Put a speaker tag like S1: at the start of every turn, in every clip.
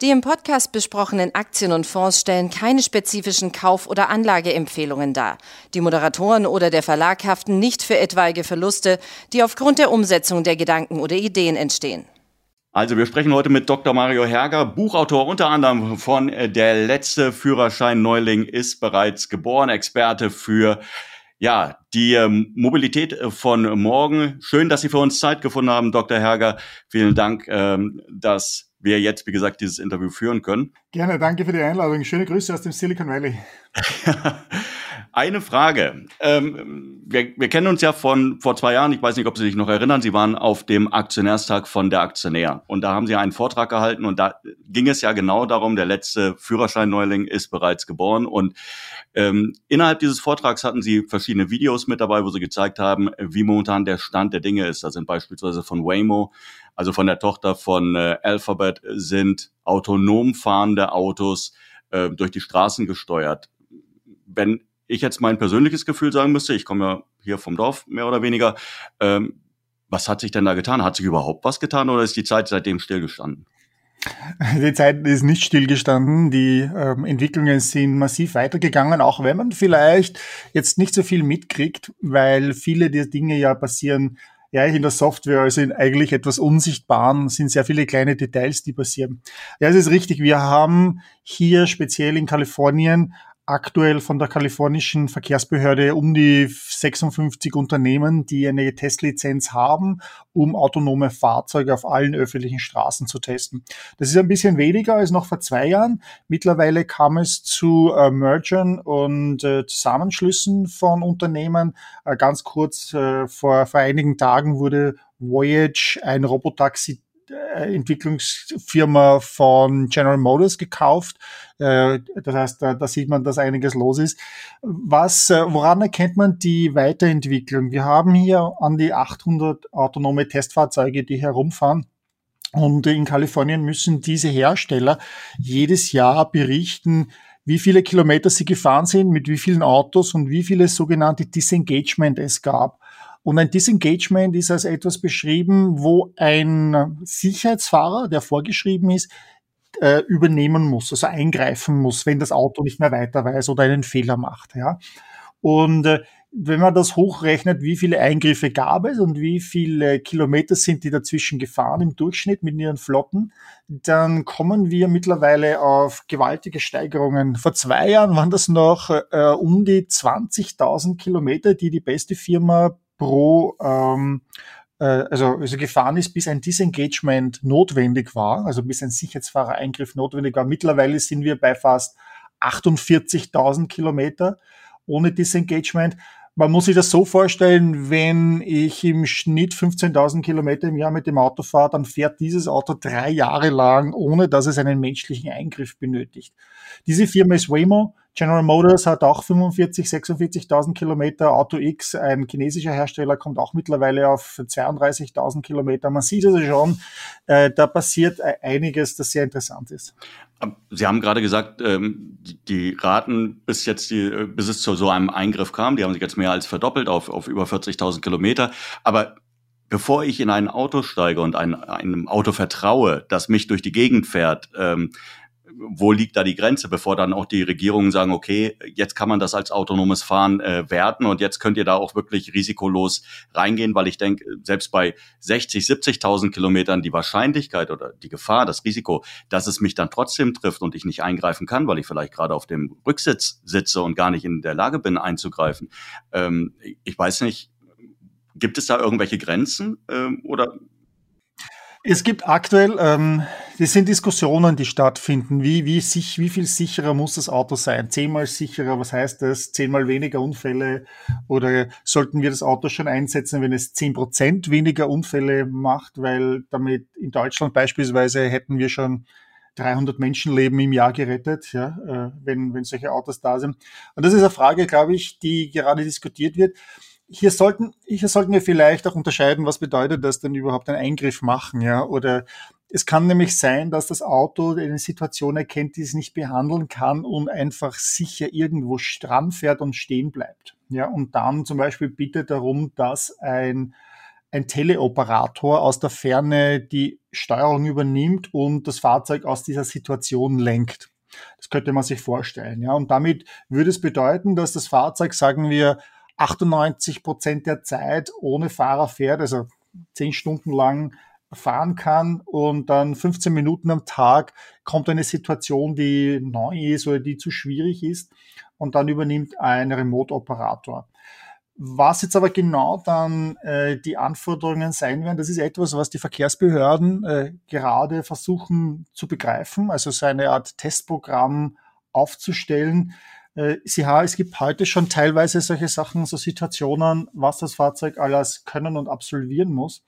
S1: Die im Podcast besprochenen Aktien und Fonds stellen keine spezifischen Kauf- oder Anlageempfehlungen dar. Die Moderatoren oder der Verlag haften nicht für etwaige Verluste, die aufgrund der Umsetzung der Gedanken oder Ideen entstehen.
S2: Also wir sprechen heute mit Dr. Mario Herger, Buchautor unter anderem von äh, Der letzte Führerschein Neuling ist bereits geboren, Experte für ja, die ähm, Mobilität äh, von morgen. Schön, dass Sie für uns Zeit gefunden haben, Dr. Herger. Vielen Dank, ähm, dass wir jetzt, wie gesagt, dieses Interview führen können.
S3: Gerne, danke für die Einladung. Schöne Grüße aus dem Silicon Valley.
S2: Eine Frage. Ähm, wir, wir, kennen uns ja von vor zwei Jahren. Ich weiß nicht, ob Sie sich noch erinnern. Sie waren auf dem Aktionärstag von der Aktionär. Und da haben Sie einen Vortrag gehalten. Und da ging es ja genau darum, der letzte Führerschein-Neuling ist bereits geboren. Und ähm, innerhalb dieses Vortrags hatten Sie verschiedene Videos mit dabei, wo Sie gezeigt haben, wie momentan der Stand der Dinge ist. Das sind beispielsweise von Waymo also von der Tochter von äh, Alphabet, sind autonom fahrende Autos äh, durch die Straßen gesteuert. Wenn ich jetzt mein persönliches Gefühl sagen müsste, ich komme ja hier vom Dorf mehr oder weniger, ähm, was hat sich denn da getan? Hat sich überhaupt was getan oder ist die Zeit seitdem stillgestanden?
S3: Die Zeit ist nicht stillgestanden. Die ähm, Entwicklungen sind massiv weitergegangen, auch wenn man vielleicht jetzt nicht so viel mitkriegt, weil viele der Dinge ja passieren ja, in der Software, also in eigentlich etwas Unsichtbaren, sind sehr viele kleine Details, die passieren. Ja, es ist richtig. Wir haben hier speziell in Kalifornien aktuell von der kalifornischen Verkehrsbehörde um die 56 Unternehmen, die eine Testlizenz haben, um autonome Fahrzeuge auf allen öffentlichen Straßen zu testen. Das ist ein bisschen weniger als noch vor zwei Jahren. Mittlerweile kam es zu äh, Mergern und äh, Zusammenschlüssen von Unternehmen. Äh, ganz kurz äh, vor, vor einigen Tagen wurde Voyage, ein Robotaxi Entwicklungsfirma von General Motors gekauft. Äh, das heißt, da, da sieht man, dass einiges los ist. Was, äh, woran erkennt man die Weiterentwicklung? Wir haben hier an die 800 autonome Testfahrzeuge, die herumfahren. Und in Kalifornien müssen diese Hersteller jedes Jahr berichten, wie viele Kilometer sie gefahren sind, mit wie vielen Autos und wie viele sogenannte Disengagement es gab. Und ein Disengagement ist als etwas beschrieben, wo ein Sicherheitsfahrer, der vorgeschrieben ist, äh, übernehmen muss, also eingreifen muss, wenn das Auto nicht mehr weiter weiß oder einen Fehler macht. Ja. Und äh, wenn man das hochrechnet, wie viele Eingriffe gab es und wie viele Kilometer sind die dazwischen gefahren im Durchschnitt mit ihren Flotten, dann kommen wir mittlerweile auf gewaltige Steigerungen. Vor zwei Jahren waren das noch äh, um die 20.000 Kilometer, die die beste Firma pro, ähm, äh, also, also gefahren ist, bis ein Disengagement notwendig war, also bis ein Sicherheitsfahrereingriff notwendig war. Mittlerweile sind wir bei fast 48.000 Kilometer ohne Disengagement. Man muss sich das so vorstellen, wenn ich im Schnitt 15.000 Kilometer im Jahr mit dem Auto fahre, dann fährt dieses Auto drei Jahre lang, ohne dass es einen menschlichen Eingriff benötigt. Diese Firma ist Waymo. General Motors hat auch 45, 46.000 Kilometer. Auto X, ein chinesischer Hersteller, kommt auch mittlerweile auf 32.000 Kilometer. Man sieht also schon, äh, da passiert e-, einiges, das sehr interessant ist.
S2: Sie haben gerade gesagt, ähm, die Raten bis jetzt, die, äh, bis es zu so einem Eingriff kam, die haben sich jetzt mehr als verdoppelt auf, auf über 40.000 Kilometer. Aber bevor ich in ein Auto steige und ein, einem Auto vertraue, das mich durch die Gegend fährt, ähm, wo liegt da die Grenze, bevor dann auch die Regierungen sagen, okay, jetzt kann man das als autonomes Fahren äh, werten und jetzt könnt ihr da auch wirklich risikolos reingehen, weil ich denke, selbst bei 60, 70.000 Kilometern die Wahrscheinlichkeit oder die Gefahr, das Risiko, dass es mich dann trotzdem trifft und ich nicht eingreifen kann, weil ich vielleicht gerade auf dem Rücksitz sitze und gar nicht in der Lage bin einzugreifen. Ähm, ich weiß nicht, gibt es da irgendwelche Grenzen ähm, oder
S3: es gibt aktuell, ähm, das sind Diskussionen, die stattfinden. Wie, wie, sich, wie viel sicherer muss das Auto sein? Zehnmal sicherer, was heißt das? Zehnmal weniger Unfälle? Oder sollten wir das Auto schon einsetzen, wenn es zehn Prozent weniger Unfälle macht? Weil damit in Deutschland beispielsweise hätten wir schon 300 Menschenleben im Jahr gerettet, ja, äh, wenn, wenn solche Autos da sind. Und das ist eine Frage, glaube ich, die gerade diskutiert wird hier sollten, hier sollten wir vielleicht auch unterscheiden, was bedeutet das denn überhaupt ein Eingriff machen, ja, oder es kann nämlich sein, dass das Auto eine Situation erkennt, die es nicht behandeln kann und einfach sicher irgendwo stramm fährt und stehen bleibt. Ja, und dann zum Beispiel bittet darum, dass ein, ein Teleoperator aus der Ferne die Steuerung übernimmt und das Fahrzeug aus dieser Situation lenkt. Das könnte man sich vorstellen. Ja. Und damit würde es bedeuten, dass das Fahrzeug, sagen wir, 98 Prozent der Zeit ohne Fahrer fährt, also zehn Stunden lang fahren kann und dann 15 Minuten am Tag kommt eine Situation, die neu ist oder die zu schwierig ist und dann übernimmt ein Remote-Operator. Was jetzt aber genau dann äh, die Anforderungen sein werden, das ist etwas, was die Verkehrsbehörden äh, gerade versuchen zu begreifen, also so eine Art Testprogramm aufzustellen. Äh, sie, es gibt heute schon teilweise solche Sachen, so Situationen, was das Fahrzeug alles können und absolvieren muss.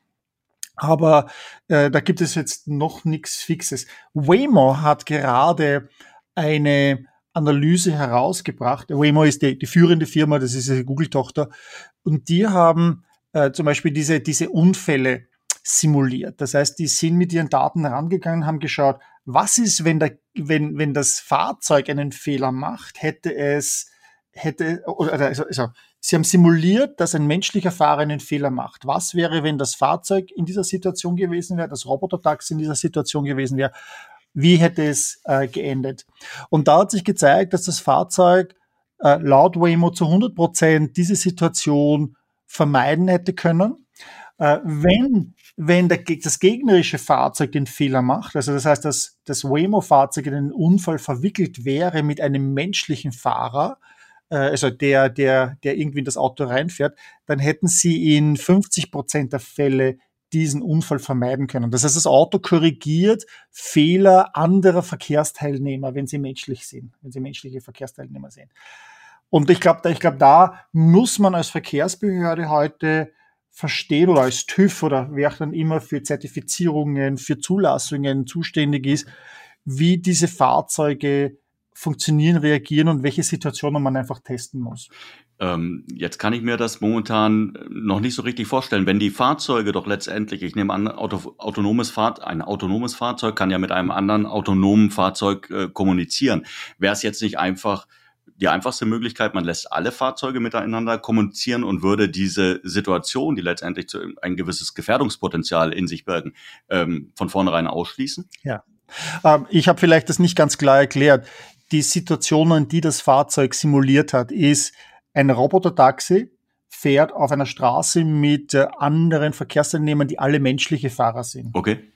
S3: Aber äh, da gibt es jetzt noch nichts Fixes. Waymo hat gerade eine Analyse herausgebracht. Waymo ist die, die führende Firma, das ist eine Google-Tochter. Und die haben äh, zum Beispiel diese, diese Unfälle simuliert. Das heißt, die sind mit ihren Daten rangegangen, haben geschaut, was ist, wenn, der, wenn, wenn das Fahrzeug einen Fehler macht, hätte es, hätte, oder, also, also, sie haben simuliert, dass ein menschlicher Fahrer einen Fehler macht. Was wäre, wenn das Fahrzeug in dieser Situation gewesen wäre, das Roboter-Taxi in dieser Situation gewesen wäre? wie hätte es äh, geendet. Und da hat sich gezeigt, dass das Fahrzeug äh, laut Waymo zu 100 Prozent diese Situation vermeiden hätte können. Äh, wenn wenn der, das gegnerische Fahrzeug den Fehler macht, also das heißt, dass das Waymo-Fahrzeug in einen Unfall verwickelt wäre mit einem menschlichen Fahrer, äh, also der, der, der irgendwie in das Auto reinfährt, dann hätten sie in 50 Prozent der Fälle diesen Unfall vermeiden können. Das heißt, das Auto korrigiert Fehler anderer Verkehrsteilnehmer, wenn sie menschlich sind, wenn sie menschliche Verkehrsteilnehmer sind. Und ich glaube, ich glaube, da muss man als Verkehrsbehörde heute verstehen oder als TÜV oder wer dann immer für Zertifizierungen, für Zulassungen zuständig ist, wie diese Fahrzeuge funktionieren, reagieren und welche Situationen man einfach testen muss.
S2: Ähm, jetzt kann ich mir das momentan noch nicht so richtig vorstellen. Wenn die Fahrzeuge doch letztendlich, ich nehme an, Auto, autonomes Fahr ein autonomes Fahrzeug kann ja mit einem anderen autonomen Fahrzeug äh, kommunizieren. Wäre es jetzt nicht einfach die einfachste Möglichkeit, man lässt alle Fahrzeuge miteinander kommunizieren und würde diese Situation, die letztendlich zu, ein gewisses Gefährdungspotenzial in sich bergen, ähm, von vornherein ausschließen?
S3: Ja. Ähm, ich habe vielleicht das nicht ganz klar erklärt. Die Situationen, die das Fahrzeug simuliert hat, ist, ein Roboter-Taxi fährt auf einer Straße mit äh, anderen Verkehrsteilnehmern, die alle menschliche Fahrer sind.
S2: Okay.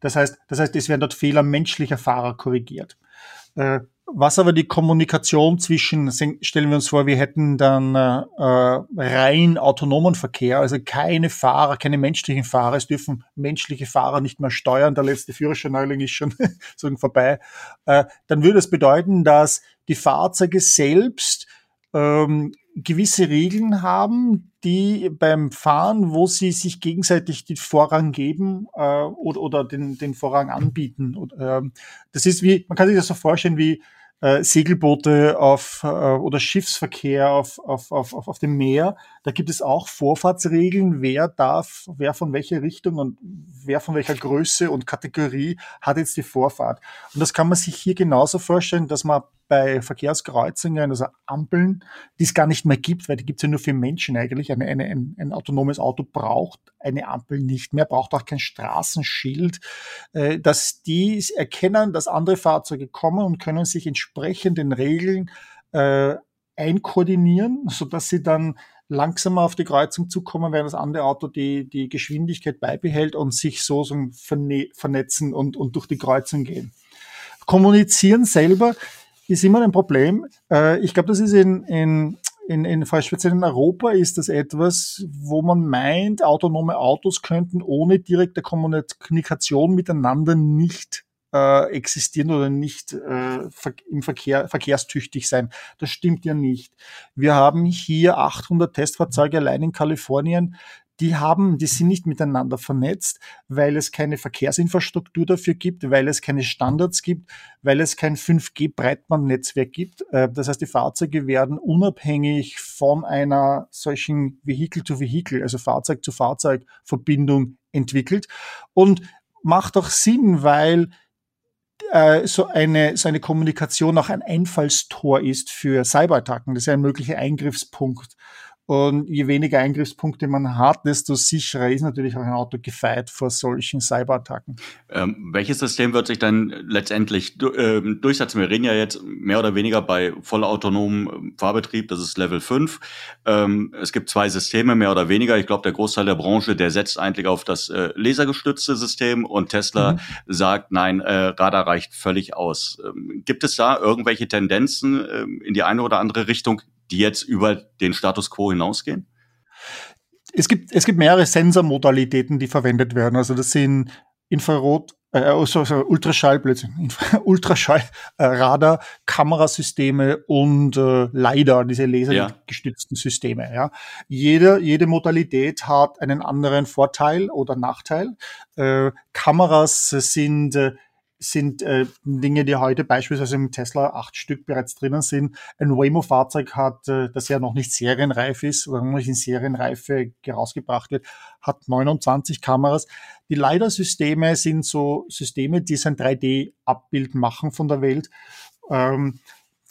S3: Das heißt, das heißt, es werden dort Fehler menschlicher Fahrer korrigiert. Äh, was aber die Kommunikation zwischen, stellen wir uns vor, wir hätten dann äh, äh, rein autonomen Verkehr, also keine Fahrer, keine menschlichen Fahrer, es dürfen menschliche Fahrer nicht mehr steuern, der letzte Führerscheinneuling ist schon so vorbei, äh, dann würde es bedeuten, dass die Fahrzeuge selbst ähm, gewisse Regeln haben, die beim Fahren, wo sie sich gegenseitig den Vorrang geben äh, oder, oder den, den Vorrang anbieten. Und, ähm, das ist wie, man kann sich das so vorstellen wie äh, Segelboote auf, äh, oder Schiffsverkehr auf, auf, auf, auf dem Meer. Da gibt es auch Vorfahrtsregeln, wer darf, wer von welcher Richtung und wer von welcher Größe und Kategorie hat jetzt die Vorfahrt. Und das kann man sich hier genauso vorstellen, dass man bei Verkehrskreuzungen, also Ampeln, die es gar nicht mehr gibt, weil die gibt es ja nur für Menschen eigentlich. Eine, eine, ein, ein, autonomes Auto braucht eine Ampel nicht mehr, braucht auch kein Straßenschild, äh, dass die erkennen, dass andere Fahrzeuge kommen und können sich entsprechend den Regeln äh, einkoordinieren, sodass sie dann langsamer auf die Kreuzung zukommen, während das andere Auto die, die Geschwindigkeit beibehält und sich so, so vernetzen und, und durch die Kreuzung gehen. Kommunizieren selber ist immer ein Problem. Äh, ich glaube, das ist in, in, in, in, speziell in Europa ist das etwas, wo man meint, autonome Autos könnten ohne direkte Kommunikation miteinander nicht äh, existieren oder nicht äh, im Verkehr verkehrstüchtig sein. Das stimmt ja nicht. Wir haben hier 800 Testfahrzeuge allein in Kalifornien die haben, die sind nicht miteinander vernetzt, weil es keine Verkehrsinfrastruktur dafür gibt, weil es keine Standards gibt, weil es kein 5G-Breitbandnetzwerk gibt. Äh, das heißt, die Fahrzeuge werden unabhängig von einer solchen Vehicle-to-Vehicle, also Fahrzeug-zu-Fahrzeug-Verbindung entwickelt und macht auch Sinn, weil äh, so eine, so eine Kommunikation auch ein Einfallstor ist für Cyberattacken. Das ist ein möglicher Eingriffspunkt Und je weniger Eingriffspunkte man hat, desto sicherer ist natürlich auch ein Auto gefeit vor solchen Cyberattacken.
S2: Ähm, welches System wird sich dann letztendlich du, äh, durchsetzen? Wir reden ja jetzt mehr oder weniger bei vollautonomem ähm, Fahrbetrieb, das ist Level 5. Ähm, es gibt zwei Systeme, mehr oder weniger. Ich glaube, der Großteil der Branche, der setzt eigentlich auf das äh, lasergestützte System und Tesla mhm. sagt, nein, äh, Radar reicht völlig aus. Ähm, gibt es da irgendwelche Tendenzen ähm, in die eine oder andere Richtung, die jetzt über den Status quo hinausgehen?
S3: Es gibt, es gibt mehrere Sensormodalitäten, die verwendet werden. Also das sind Infrarot, äh, also, Ultraschall, Blödsinn, Ultraschall, äh, Radar, Kamerasysteme und äh, LiDAR, diese lasergestützten ja. Systeme. Ja. Jede, jede Modalität hat einen anderen Vorteil oder Nachteil. Äh, Kameras sind äh, sind äh, Dinge, die heute beispielsweise im Tesla acht Stück bereits drinnen sind. Ein Waymo-Fahrzeug hat, äh, das ja noch nicht serienreif ist oder noch nicht in Serienreife herausgebracht wird, hat 29 Kameras. Die LiDAR-Systeme sind so Systeme, die so ein 3D-Abbild machen von der Welt. Ähm,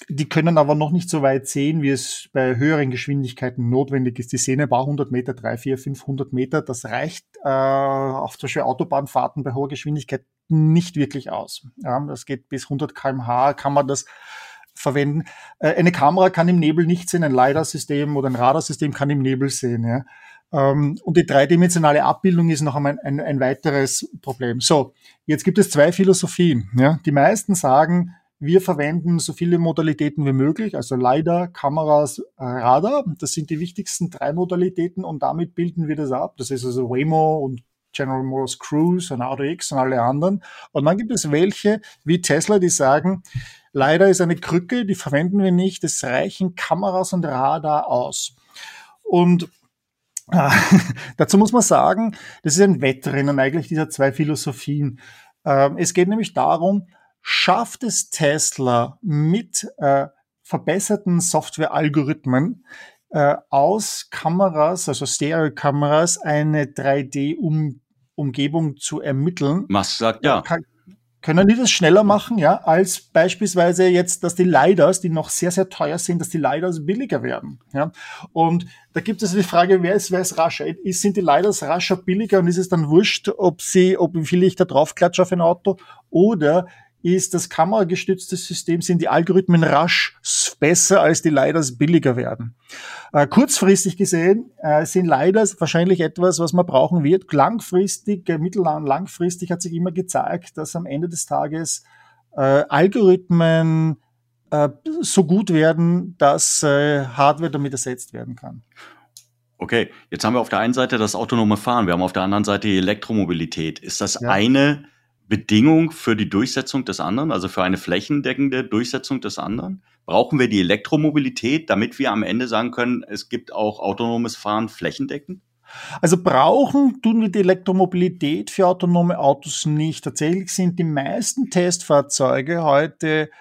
S3: die können aber noch nicht so weit sehen, wie es bei höheren Geschwindigkeiten notwendig ist. Die sehen ein paar 100 Meter, 3, 4, 500 Meter. Das reicht äh, auf zum Beispiel Autobahnfahrten bei hoher Geschwindigkeit nicht wirklich aus. Ja, das geht bis 100 kmh, kann man das verwenden. Äh, eine Kamera kann im Nebel nicht sehen, ein LiDAR-System oder ein Radarsystem kann im Nebel sehen. Ja. Ähm, und die dreidimensionale Abbildung ist noch einmal ein, ein weiteres Problem. So, jetzt gibt es zwei Philosophien. Ja. Die meisten sagen, wir verwenden so viele Modalitäten wie möglich, also LiDAR, Kameras, äh, Radar. Das sind die wichtigsten drei Modalitäten und damit bilden wir das ab. Das ist also Waymo und General Motors Cruise und Auto X und alle anderen. Und dann gibt es welche wie Tesla, die sagen, leider ist eine Krücke, die verwenden wir nicht, es reichen Kameras und Radar aus. Und äh, dazu muss man sagen, das ist ein Wettrennen eigentlich dieser zwei Philosophien. Äh, es geht nämlich darum, schafft es Tesla mit äh, verbesserten Software-Algorithmen äh, aus Kameras, also Stereo-Kameras, eine 3D-Um Umgebung zu ermitteln.
S2: Musk sagt ja. Kann,
S3: können die das schneller machen, ja, als beispielsweise jetzt, dass die LiDARs, die noch sehr, sehr teuer sind, dass die LiDARs billiger werden, ja. Und da gibt es die Frage, wer ist, wer ist rascher? Ist, sind die LiDARs rascher billiger und ist es dann wurscht, ob sie, ob wie viel ich da drauf klatsche auf ein Auto oder ist das kameragestützte System, sind die Algorithmen rasch besser, als die LiDARs billiger werden. Äh, kurzfristig gesehen äh, sind LiDARs wahrscheinlich etwas, was man brauchen wird. Langfristig, äh, mittellang, langfristig hat sich immer gezeigt, dass am Ende des Tages äh, Algorithmen äh, so gut werden, dass äh, Hardware damit ersetzt werden kann.
S2: Okay, jetzt haben wir auf der einen Seite das autonome Fahren, wir haben auf der anderen Seite die Elektromobilität. Ist das ja. eine Bedingung für die Durchsetzung des anderen, also für eine flächendeckende Durchsetzung des anderen? Brauchen wir die Elektromobilität, damit wir am Ende sagen können, es gibt auch autonomes Fahren flächendeckend?
S3: Also brauchen tun wir die Elektromobilität für autonome Autos nicht. Tatsächlich sind die meisten Testfahrzeuge heute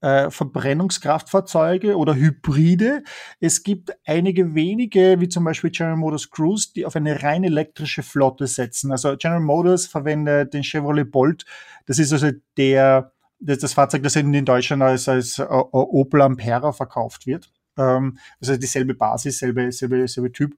S3: äh, Verbrennungskraftfahrzeuge oder Hybride. Es gibt einige wenige, wie zum Beispiel General Motors Cruise, die auf eine rein elektrische Flotte setzen. Also General Motors verwendet den Chevrolet Bolt. Das ist also der, das, das Fahrzeug, das in Deutschland als, als uh, Opel Ampera verkauft wird. Ähm, also dieselbe Basis, selbe, selbe, selbe Typ.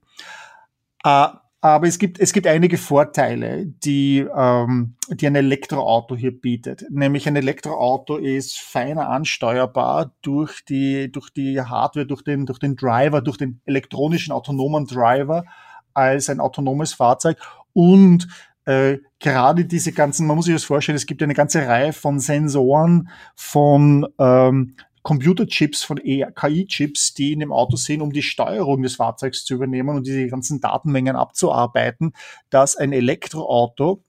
S3: Uh, aber es gibt, es gibt einige Vorteile, die, ähm, die ein Elektroauto hier bietet. Nämlich ein Elektroauto ist feiner ansteuerbar durch die, durch die Hardware, durch den, durch den Driver, durch den elektronischen autonomen Driver als ein autonomes Fahrzeug. Und äh, gerade diese ganzen, man muss sich das vorstellen, es gibt eine ganze Reihe von Sensoren, von ähm, Computerchips, von KI-Chips, die in dem Auto sind, um die Steuerung des Fahrzeugs zu übernehmen und diese ganzen Datenmengen abzuarbeiten, dass ein Elektroauto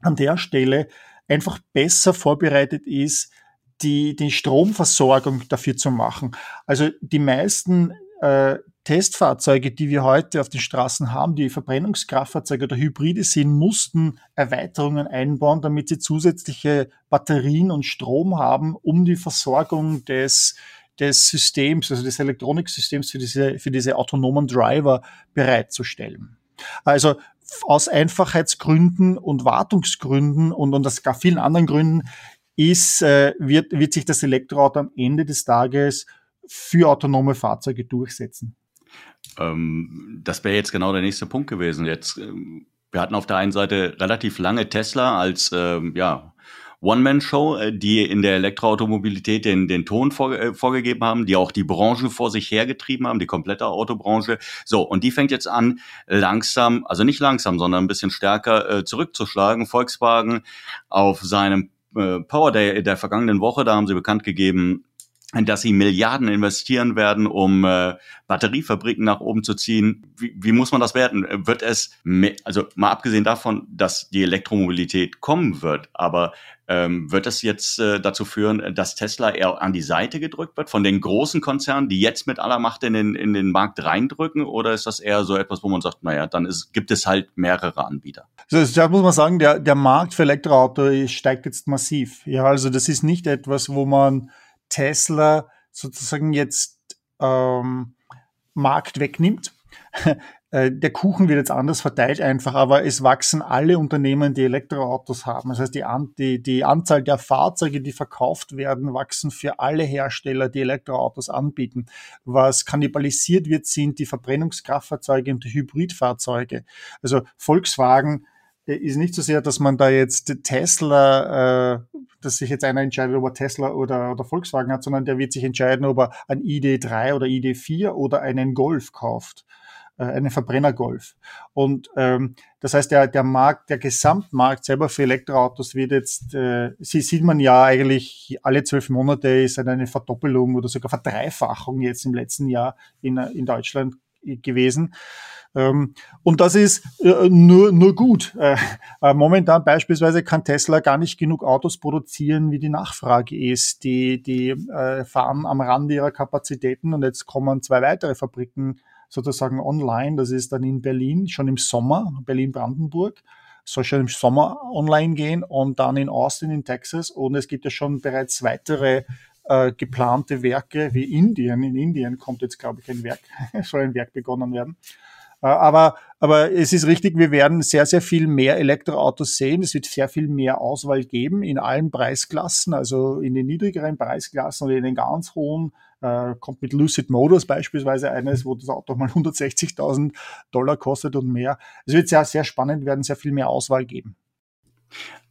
S3: an der Stelle einfach besser vorbereitet ist, die, die Stromversorgung dafür zu machen. Also die meisten äh, Testfahrzeuge, die wir heute auf den Straßen haben, die Verbrennungskraftfahrzeuge oder Hybride sind, mussten Erweiterungen einbauen, damit sie zusätzliche Batterien und Strom haben, um die Versorgung des, des Systems, also des Elektroniksystems für diese, für diese autonomen Driver bereitzustellen. Also aus Einfachheitsgründen und Wartungsgründen und, und aus gar vielen anderen Gründen ist, äh, wird, wird sich das Elektroauto am Ende des Tages für autonome Fahrzeuge durchsetzen.
S2: Ähm, das wäre jetzt genau der nächste Punkt gewesen. Jetzt, ähm, wir hatten auf der einen Seite relativ lange Tesla als ähm, ja, One-Man-Show, äh, die in der Elektroautomobilität den, den Ton vor, äh, vorgegeben haben, die auch die Branche vor sich hergetrieben haben, die komplette Autobranche. So, und die fängt jetzt an, langsam, also nicht langsam, sondern ein bisschen stärker äh, zurückzuschlagen. Volkswagen auf seinem äh, Power Day der vergangenen Woche, da haben sie bekannt gegeben, dass sie Milliarden investieren werden, um äh, Batteriefabriken nach oben zu ziehen. Wie, wie muss man das werten? Wird es, also mal abgesehen davon, dass die Elektromobilität kommen wird, aber ähm, wird es jetzt äh, dazu führen, dass Tesla eher an die Seite gedrückt wird von den großen Konzernen, die jetzt mit aller Macht in den, in den Markt reindrücken? Oder ist das eher so etwas, wo man sagt, naja, dann ist, gibt es halt mehrere Anbieter?
S3: Also da muss man sagen, der, der Markt für Elektroauto steigt jetzt massiv. Ja, also das ist nicht etwas, wo man Tesla sozusagen jetzt ähm, Markt wegnimmt. Äh, der Kuchen wird jetzt anders verteilt einfach, aber es wachsen alle Unternehmen, die Elektroautos haben. Das heißt, die, An die, die Anzahl der Fahrzeuge, die verkauft werden, wachsen für alle Hersteller, die Elektroautos anbieten. Was kannibalisiert wird, sind die Verbrennungskraftfahrzeuge und die Hybridfahrzeuge. Also Volkswagen ist nicht so sehr, dass man da jetzt Tesla, äh, dass sich jetzt einer entscheidet, ob er Tesla oder, oder Volkswagen hat, sondern der wird sich entscheiden, ob er ein ID3 oder ID4 oder einen Golf kauft äh, einen Verbrennergolf. Und ähm, das heißt, der, der Markt, der Gesamtmarkt selber für Elektroautos wird jetzt, äh, sie sieht man ja eigentlich alle zwölf Monate ist eine Verdoppelung oder sogar Verdreifachung jetzt im letzten Jahr in, in Deutschland gewesen. Ähm, und das ist äh, nur, nur gut. Äh, äh, momentan beispielsweise kann Tesla gar nicht genug Autos produzieren, wie die Nachfrage ist. Die, die fahren am Rande ihrer Kapazitäten und jetzt kommen zwei weitere Fabriken sozusagen online. Das ist dann in Berlin schon im Sommer, Berlin-Brandenburg soll schon im Sommer online gehen und dann in Austin in Texas. Und es gibt ja schon bereits weitere äh, geplante Werke wie Indien. In Indien kommt jetzt, glaube ich, ein Werk, soll ein Werk begonnen werden. Äh, aber, aber es ist richtig, wir werden sehr, sehr viel mehr Elektroautos sehen. Es wird sehr viel mehr Auswahl geben in allen Preisklassen, also in den niedrigeren Preisklassen oder in den ganz hohen. Äh, kommt mit Lucid Motors beispielsweise eines, wo das Auto mal 160.000 Dollar kostet und mehr. Es wird sehr, sehr spannend werden, sehr viel mehr Auswahl geben.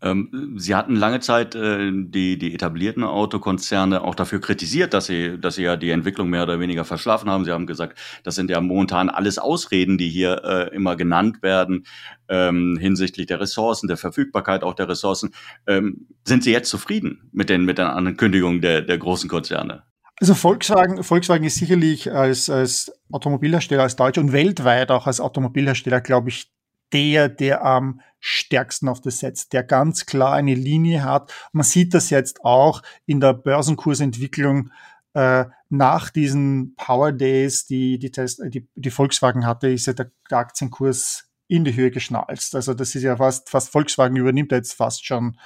S2: Ähm, sie hatten lange Zeit äh, die, die etablierten Autokonzerne auch dafür kritisiert, dass sie, dass sie ja die Entwicklung mehr oder weniger verschlafen haben. Sie haben gesagt, das sind ja momentan alles Ausreden, die hier äh, immer genannt werden ähm, hinsichtlich der Ressourcen, der Verfügbarkeit auch der Ressourcen. Ähm, sind Sie jetzt zufrieden mit den, mit den Ankündigungen der, der großen Konzerne?
S3: Also Volkswagen, Volkswagen ist sicherlich als, als Automobilhersteller, als Deutscher und weltweit auch als Automobilhersteller, glaube ich, der, der am stärksten auf das setzt, der ganz klar eine Linie hat. Man sieht das jetzt auch in der Börsenkursentwicklung äh, nach diesen Power Days, die die, Test, die, die Volkswagen hatte, ist ja der, der Aktienkurs in die Höhe geschnalzt. Also das ist ja fast, fast Volkswagen übernimmt jetzt fast schon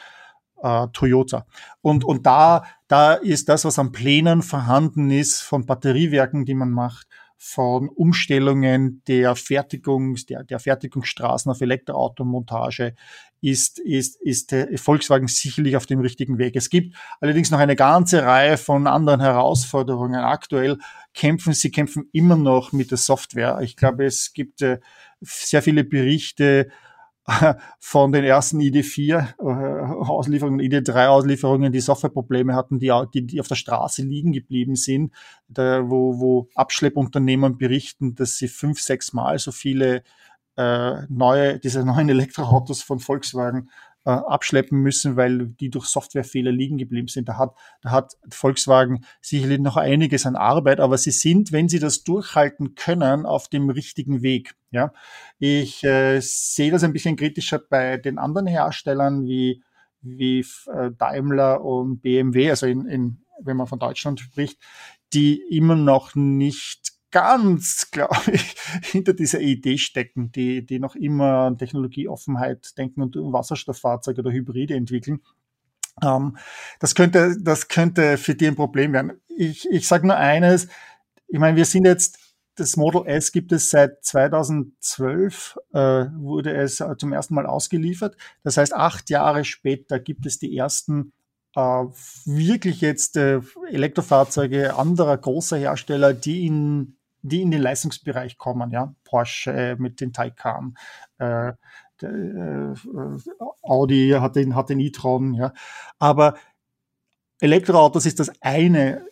S3: äh, Toyota. Und, und da, da ist das, was an Plänen vorhanden ist von Batteriewerken, die man macht, von Umstellungen der Fertigungs, der, der Fertigungsstraßen auf Elektroautomontage ist, ist, ist Volkswagen sicherlich auf dem richtigen Weg. Es gibt allerdings noch eine ganze Reihe von anderen Herausforderungen. Aktuell kämpfen sie kämpfen immer noch mit der Software. Ich glaube, es gibt äh, sehr viele Berichte von den ersten ID4 äh, Auslieferungen, ID3 Auslieferungen, die Softwareprobleme hatten, die, die, die auf der Straße liegen geblieben sind, da, wo, wo Abschleppunternehmen berichten, dass sie fünf, sechs Mal so viele äh, neue, diese neuen Elektroautos von Volkswagen äh, abschleppen müssen, weil die durch Softwarefehler liegen geblieben sind. Da hat, da hat Volkswagen sicherlich noch einiges an Arbeit, aber sie sind, wenn sie das durchhalten können, auf dem richtigen Weg. Ja, ich äh, sehe das ein bisschen kritischer bei den anderen Herstellern wie wie äh, Daimler und BMW, also in, in, wenn man von Deutschland spricht, die immer noch nicht ganz, glaube ich, hinter dieser Idee stecken, die, die noch immer an Technologieoffenheit denken und Wasserstofffahrzeuge oder Hybride entwickeln. Ähm, das könnte, das könnte für die ein Problem werden. Ich, ich sage nur eines. Ich meine, wir sind jetzt, das Model S gibt es seit 2012, äh, wurde es zum ersten Mal ausgeliefert. Das heißt, acht Jahre später gibt es die ersten äh, wirklich jetzt äh, Elektrofahrzeuge anderer großer Hersteller, die in die in den Leistungsbereich kommen, ja, Porsche äh, mit den Taycan, äh, äh, Audi hat den, hat den e-tron, ja, aber Elektroautos ist das eine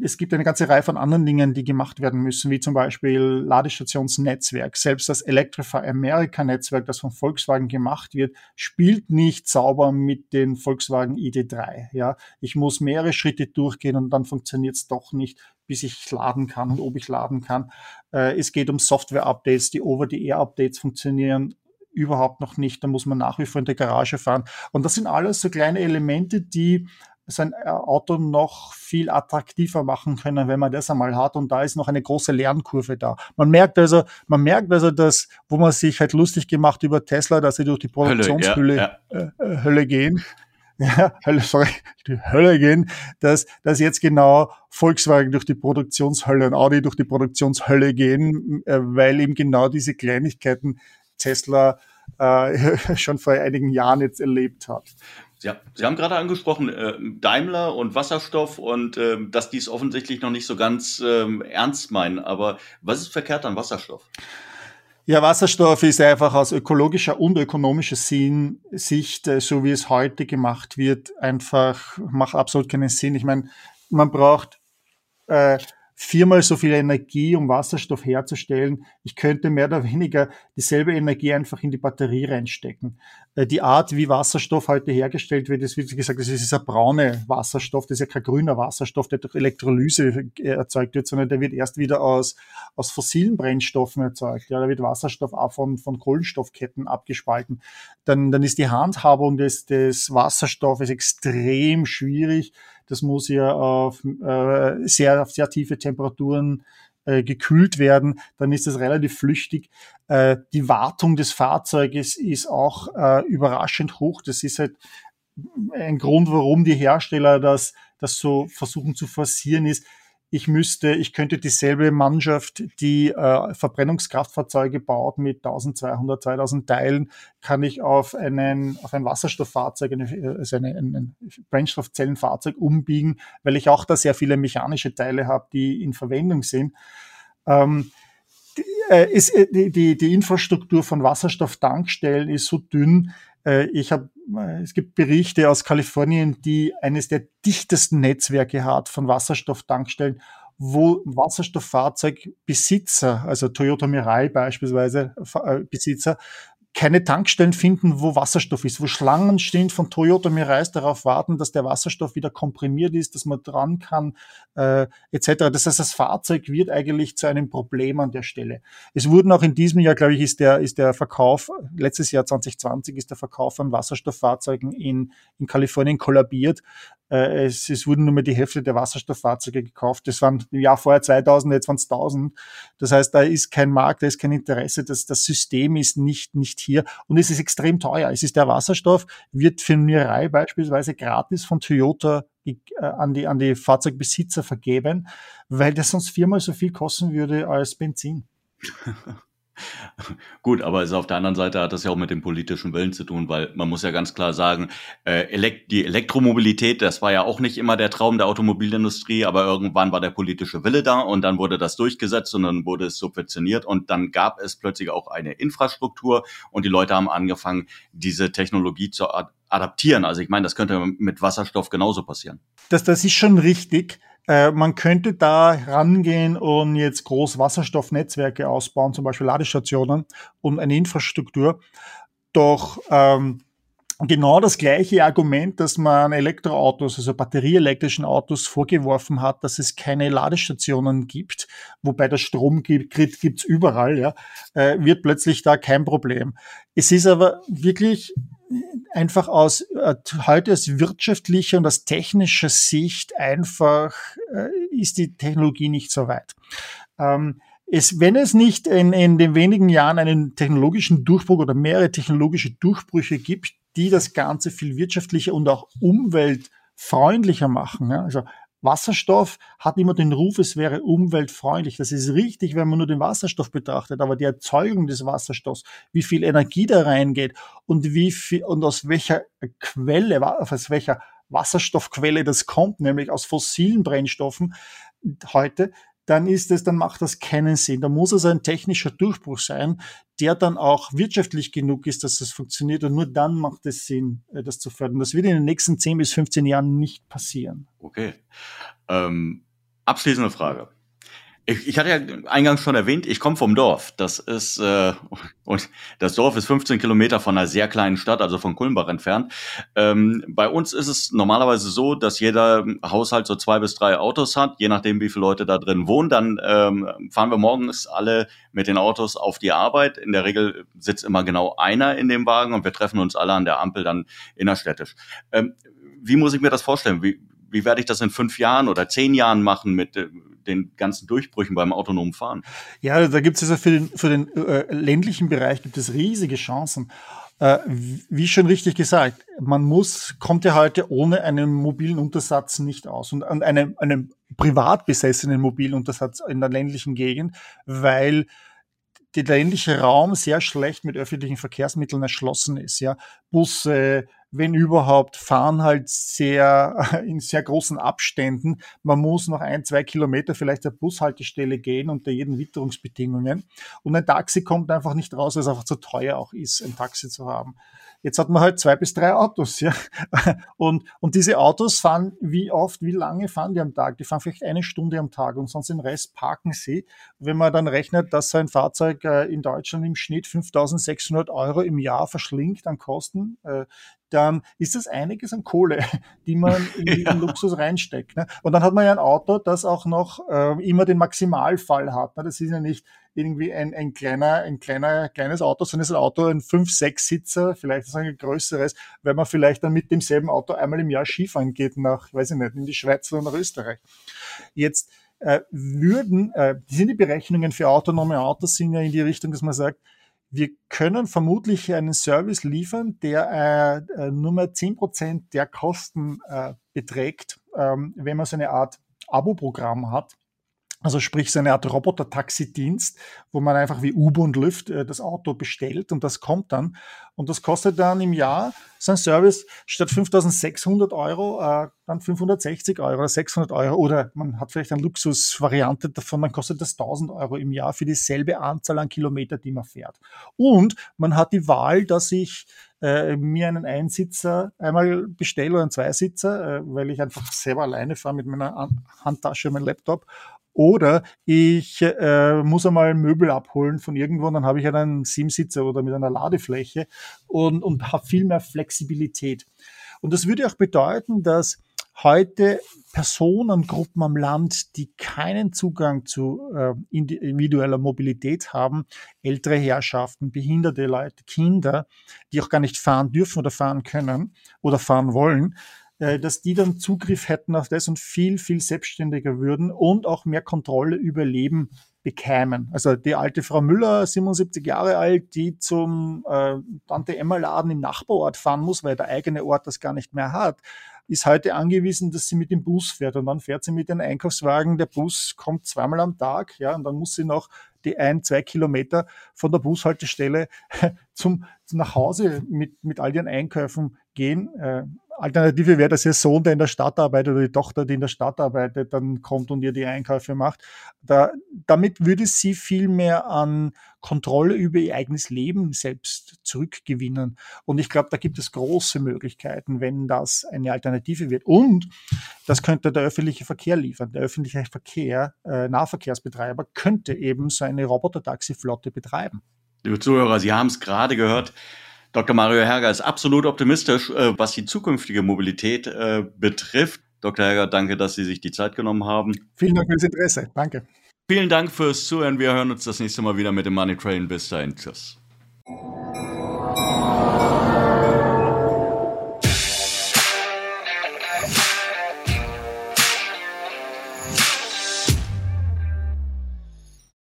S3: es gibt eine ganze Reihe von anderen Dingen, die gemacht werden müssen, wie zum Beispiel Ladestationsnetzwerk. Selbst das Electrify America Netzwerk, das von Volkswagen gemacht wird, spielt nicht sauber mit den Volkswagen ID3. Ja, ich muss mehrere Schritte durchgehen und dann funktioniert es doch nicht, bis ich laden kann und ob ich laden kann. Äh, es geht um Software-Updates, die Over-the-Air-Updates funktionieren überhaupt noch nicht. Da muss man nach wie vor in der Garage fahren. Und das sind alles so kleine Elemente, die sein äh, Auto noch viel attraktiver machen können, wenn man das einmal hat. Und da ist noch eine große Lernkurve da. Man merkt also, man merkt also, dass, wo man sich halt lustig gemacht über Tesla, dass sie durch die Produktionshülle ja, ja. Äh, äh, Hölle gehen. Ja, Hölle, sorry, die Hölle gehen, dass, dass jetzt genau Volkswagen durch die Produktionshölle und Audi durch die Produktionshölle gehen, äh, weil eben genau diese Kleinigkeiten Tesla äh, schon vor einigen Jahren jetzt erlebt hat.
S2: Sie, Sie haben gerade angesprochen, äh, Daimler und Wasserstoff und äh, dass die es offensichtlich noch nicht so ganz äh, ernst meinen. Aber was ist verkehrt an Wasserstoff?
S3: Ja, Wasserstoff ist einfach aus ökologischer und ökonomischer Sicht, äh, so wie es heute gemacht wird, einfach macht absolut keinen Sinn. Ich meine, man braucht äh, viermal so viel Energie, um Wasserstoff herzustellen. Ich könnte mehr oder weniger dieselbe Energie einfach in die Batterie reinstecken. Äh, die Art, wie Wasserstoff heute hergestellt wird, ist, wie gesagt, das ist dieser braune Wasserstoff, das ist ja kein grüner Wasserstoff, der durch Elektrolyse äh, erzeugt wird, sondern der wird erst wieder aus, aus fossilen Brennstoffen erzeugt. Ja, da wird Wasserstoff auch von, von Kohlenstoffketten abgespalten. Dann, dann ist die Handhabung des, des Wasserstoffes extrem schwierig das muss ja auf äh, sehr, auf sehr tiefe Temperaturen äh, gekühlt werden, dann ist das relativ flüchtig. Äh, die Wartung des Fahrzeuges ist auch äh, überraschend hoch. Das ist halt ein Grund, warum die Hersteller das, das so versuchen zu forcieren, ist, ich müsste, ich könnte dieselbe Mannschaft, die äh, Verbrennungskraftfahrzeuge baut mit 1200, 2000 Teilen, kann ich auf einen, auf ein Wasserstofffahrzeug, eine, also eine, ein Brennstoffzellenfahrzeug umbiegen, weil ich auch da sehr viele mechanische Teile habe, die in Verwendung sind. Ähm, die, äh, ist, äh, die, die, die Infrastruktur von Wasserstofftankstellen ist so dünn, äh, ich habe, es gibt Berichte aus Kalifornien, die eines der dichtesten Netzwerke hat von Wasserstofftankstellen, wo Wasserstofffahrzeugbesitzer, also Toyota Mirai beispielsweise äh, Besitzer, keine Tankstellen finden, wo Wasserstoff ist, wo Schlangen stehen von Toyota Mirais darauf warten, dass der Wasserstoff wieder komprimiert ist, dass man dran kann, äh, etc. Das heißt, das Fahrzeug wird eigentlich zu einem Problem an der Stelle. Es wurden auch in diesem Jahr, glaube ich, ist der, ist der Verkauf, letztes Jahr 2020 ist der Verkauf von Wasserstofffahrzeugen in, in Kalifornien kollabiert, äh, es, es wurden nur mehr die Hälfte der Wasserstofffahrzeuge gekauft. Das waren im Jahr vorher 2000, jetzt waren es 1000. Das heißt, da ist kein Markt, da ist kein Interesse. Das, das System ist nicht, nicht hier. Und es ist extrem teuer. Es ist der Wasserstoff, wird für Mirai beispielsweise gratis von Toyota äh, an die, an die Fahrzeugbesitzer vergeben, weil das sonst viermal so viel kosten würde als Benzin.
S2: Gut, aber es auf der anderen Seite hat das ja auch mit dem politischen Willen zu tun, weil man muss ja ganz klar sagen, äh, elekt die Elektromobilität, das war ja auch nicht immer der Traum der Automobilindustrie, aber irgendwann war der politische Wille da und dann wurde das durchgesetzt und dann wurde es subventioniert und dann gab es plötzlich auch eine Infrastruktur und die Leute haben angefangen, diese Technologie zu adaptieren. Also ich meine, das könnte mit Wasserstoff genauso passieren.
S3: Das, das ist schon richtig. Äh, man könnte da rangehen und jetzt groß Wasserstoffnetzwerke ausbauen, zum Beispiel Ladestationen und eine Infrastruktur. Doch ähm, genau das gleiche Argument, dass man Elektroautos, also batterieelektrischen Autos vorgeworfen hat, dass es keine Ladestationen gibt, wobei das Stromgrid gibt's überall, ja, äh, wird plötzlich da kein Problem. Es ist aber wirklich einfach aus äh, heute aus wirtschaftlicher und aus technischer Sicht einfach äh, ist die Technologie nicht so weit. Ähm, es, wenn es nicht in, in den wenigen Jahren einen technologischen Durchbruch oder mehrere technologische Durchbrüche gibt, die das Ganze viel wirtschaftlicher und auch umweltfreundlicher machen. Ja? Also Wasserstoff hat immer den Ruf, es wäre umweltfreundlich. Das ist richtig, wenn man nur den Wasserstoff betrachtet, aber die Erzeugung des Wasserstoffs, wie viel Energie da reingeht und wie viel und aus welcher Quelle, aus welcher Wasserstoffquelle das kommt, nämlich aus fossilen Brennstoffen heute, dann ist es, dann macht das keinen Sinn. Da muss es ein technischer Durchbruch sein, der dann auch wirtschaftlich genug ist, dass es funktioniert und nur dann macht es Sinn, äh, das zu fördern. Das wird in den nächsten 10 bis 15 Jahren nicht passieren.
S2: Okay. Ähm, abschließende Frage. Ich, ich hatte ja eingangs schon erwähnt, ich komme vom Dorf. Das ist äh, und das Dorf ist 15 Kilometer von einer sehr kleinen Stadt, also von Kulmbach entfernt. Ähm, bei uns ist es normalerweise so, dass jeder Haushalt so zwei bis drei Autos hat, je nachdem, wie viele Leute da drin wohnen. Dann ähm, fahren wir morgens alle mit den Autos auf die Arbeit. In der Regel sitzt immer genau einer in dem Wagen und wir treffen uns alle an der Ampel dann innerstädtisch. Ähm, wie muss ich mir das vorstellen? Wie, wie werde ich das in fünf Jahren oder zehn Jahren machen mit äh, den ganzen Durchbrüchen beim autonomen Fahren?
S3: Ja, da gibt es also für den, für den äh, ländlichen Bereich gibt es riesige Chancen. Äh, wie schon richtig gesagt, man muss, kommt ja heute ohne einen mobilen Untersatz nicht aus und an einem, einem privat besessenen mobilen Untersatz in der ländlichen Gegend, weil der ländliche Raum sehr schlecht mit öffentlichen Verkehrsmitteln erschlossen ist. Ja, Busse, wenn überhaupt, fahren halt sehr in sehr großen Abständen. Man muss noch ein, zwei Kilometer vielleicht zur Bushaltestelle gehen unter jeden Witterungsbedingungen. Und ein Taxi kommt einfach nicht raus, weil es einfach zu teuer auch ist, ein Taxi zu haben. Jetzt hat man halt zwei bis drei Autos, ja. Und, und diese Autos fahren wie oft, wie lange fahren die am Tag? Die fahren vielleicht eine Stunde am Tag und sonst den Rest parken sie. Wenn man dann rechnet, dass so ein Fahrzeug äh, in Deutschland im Schnitt 5600 Euro im Jahr verschlingt an Kosten, äh, dann ist das einiges an Kohle, die man in den ja. Luxus reinsteckt. Ne? Und dann hat man ja ein Auto, das auch noch äh, immer den Maximalfall hat. Ne? Das ist ja nicht irgendwie ein, ein kleiner, ein kleiner, kleines Auto, sondern es ist ein Auto, ein 5, 6 Sitzer, vielleicht ist ein größeres, wenn man vielleicht dann mit demselben Auto einmal im Jahr Skifahren geht nach, weiß ich nicht, in die Schweiz oder nach Österreich. Jetzt äh, würden, äh, sind die Berechnungen für autonome Autos sind ja in die Richtung, dass man sagt, wir können vermutlich einen Service liefern, der äh, äh nur mehr zehn Prozent der Kosten äh, beträgt, ähm, wenn man so eine Art Abo-Programm hat. Also sprich so eine Art Roboter-Taxi-Dienst, wo man einfach wie Uber und Lyft äh, das Auto bestellt und das kommt dann. Und das kostet dann im Jahr so ein Service statt 5600 Euro äh, dann 560 Euro oder 600 Euro. Oder man hat vielleicht eine Luxusvariante davon, dann kostet das 1000 Euro im Jahr für dieselbe Anzahl an Kilometer, die man fährt. Und man hat die Wahl, dass ich äh, mir einen Einsitzer einmal bestelle oder einen Zweisitzer, äh, weil ich einfach selber alleine fahre mit meiner Handtasche und meinem Laptop oder ich äh, muss einmal Möbel abholen von irgendwo und dann habe ich einen Siemsitzer oder mit einer Ladefläche und, und habe viel mehr Flexibilität. Und das würde auch bedeuten, dass heute Personengruppen am Land, die keinen Zugang zu äh, individueller Mobilität haben, ältere Herrschaften, behinderte Leute, Kinder, die auch gar nicht fahren dürfen oder fahren können oder fahren wollen, dass die dann Zugriff hätten auf das und viel, viel selbstständiger würden und auch mehr Kontrolle über Leben bekämen. Also die alte Frau Müller, 77 Jahre alt, die zum äh, Tante-Emma-Laden im Nachbarort fahren muss, weil der eigene Ort das gar nicht mehr hat, ist heute angewiesen, dass sie mit dem Bus fährt und dann fährt sie mit dem Einkaufswagen. Der Bus kommt zweimal am Tag, ja, und dann muss sie noch die ein, zwei Kilometer von der Bushaltestelle zum, nach Hause mit, mit all ihren Einkäufen gehen. Äh, Alternative wäre, dass ihr Sohn, der in der Stadt arbeitet oder die Tochter, die in der Stadt arbeitet, dann kommt und ihr die Einkäufe macht. Da, damit würde sie viel mehr an Kontrolle über ihr eigenes Leben selbst zurückgewinnen. Und ich glaube, da gibt es große Möglichkeiten, wenn das eine Alternative wird. Und das könnte der öffentliche Verkehr liefern. Der öffentliche Verkehr, äh, Nahverkehrsbetreiber, könnte eben so eine Roboter-Taxi-Flotte betreiben.
S2: Liebe Zuhörer, Sie haben es gerade gehört. Dr. Mario Herger ist absolut optimistisch, äh, was die zukünftige Mobilität äh, betrifft. Dr. Herger, danke, dass Sie sich die Zeit genommen haben.
S3: Vielen Dank fürs Interesse. Danke.
S2: Vielen Dank fürs Zuhören. Wir hören uns das nächste Mal wieder mit dem Money Train. Bis dahin. Tschüss.